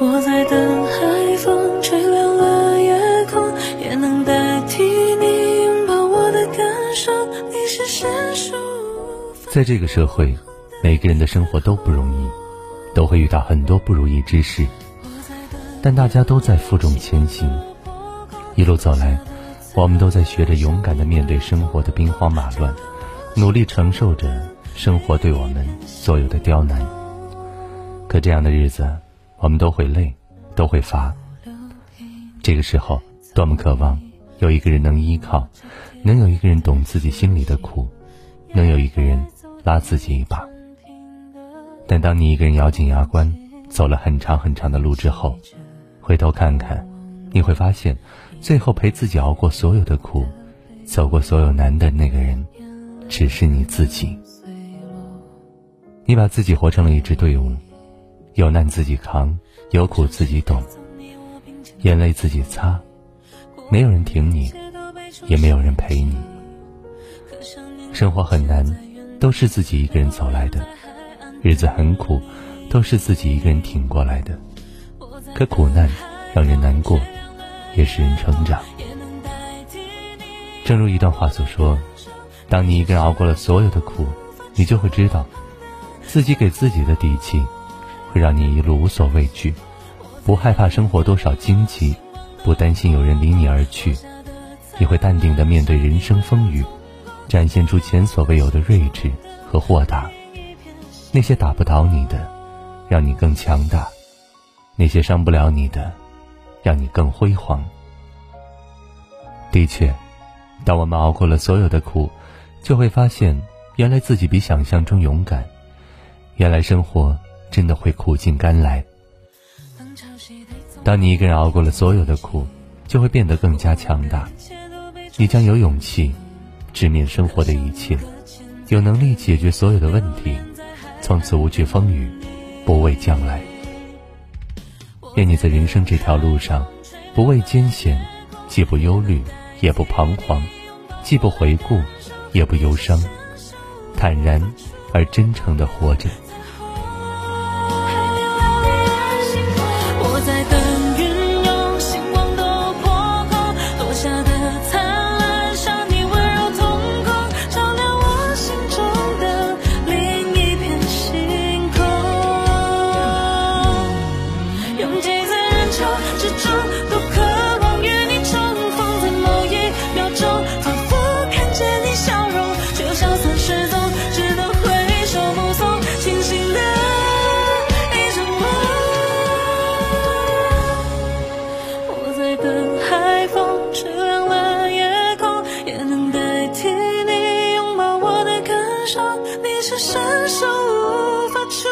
我在等海风吹亮了夜空，也能代替你拥抱我的感受。你是现实无法在这个社会，每个人的生活都不容易，都会遇到很多不如意之事，但大家都在负重前行。一路走来，我们都在学着勇敢的面对生活的兵荒马乱，努力承受着生活对我们所有的刁难。可这样的日子，我们都会累，都会乏。这个时候，多么渴望有一个人能依靠，能有一个人懂自己心里的苦，能有一个人拉自己一把。但当你一个人咬紧牙关，走了很长很长的路之后，回头看看，你会发现，最后陪自己熬过所有的苦，走过所有难的那个人，只是你自己。你把自己活成了一支队伍。有难自己扛，有苦自己懂，眼泪自己擦，没有人挺你，也没有人陪你。生活很难，都是自己一个人走来的；日子很苦，都是自己一个人挺过来的。可苦难让人难过，也使人成长。正如一段话所说：“当你一个人熬过了所有的苦，你就会知道，自己给自己的底气。”会让你一路无所畏惧，不害怕生活多少荆棘，不担心有人离你而去，你会淡定的面对人生风雨，展现出前所未有的睿智和豁达。那些打不倒你的，让你更强大；那些伤不了你的，让你更辉煌。的确，当我们熬过了所有的苦，就会发现，原来自己比想象中勇敢，原来生活。真的会苦尽甘来。当你一个人熬过了所有的苦，就会变得更加强大。你将有勇气直面生活的一切，有能力解决所有的问题，从此无惧风雨，不畏将来。愿你在人生这条路上，不畏艰险，既不忧虑，也不彷徨，既不回顾，也不忧伤，坦然而真诚的活着。在等。伸手无法触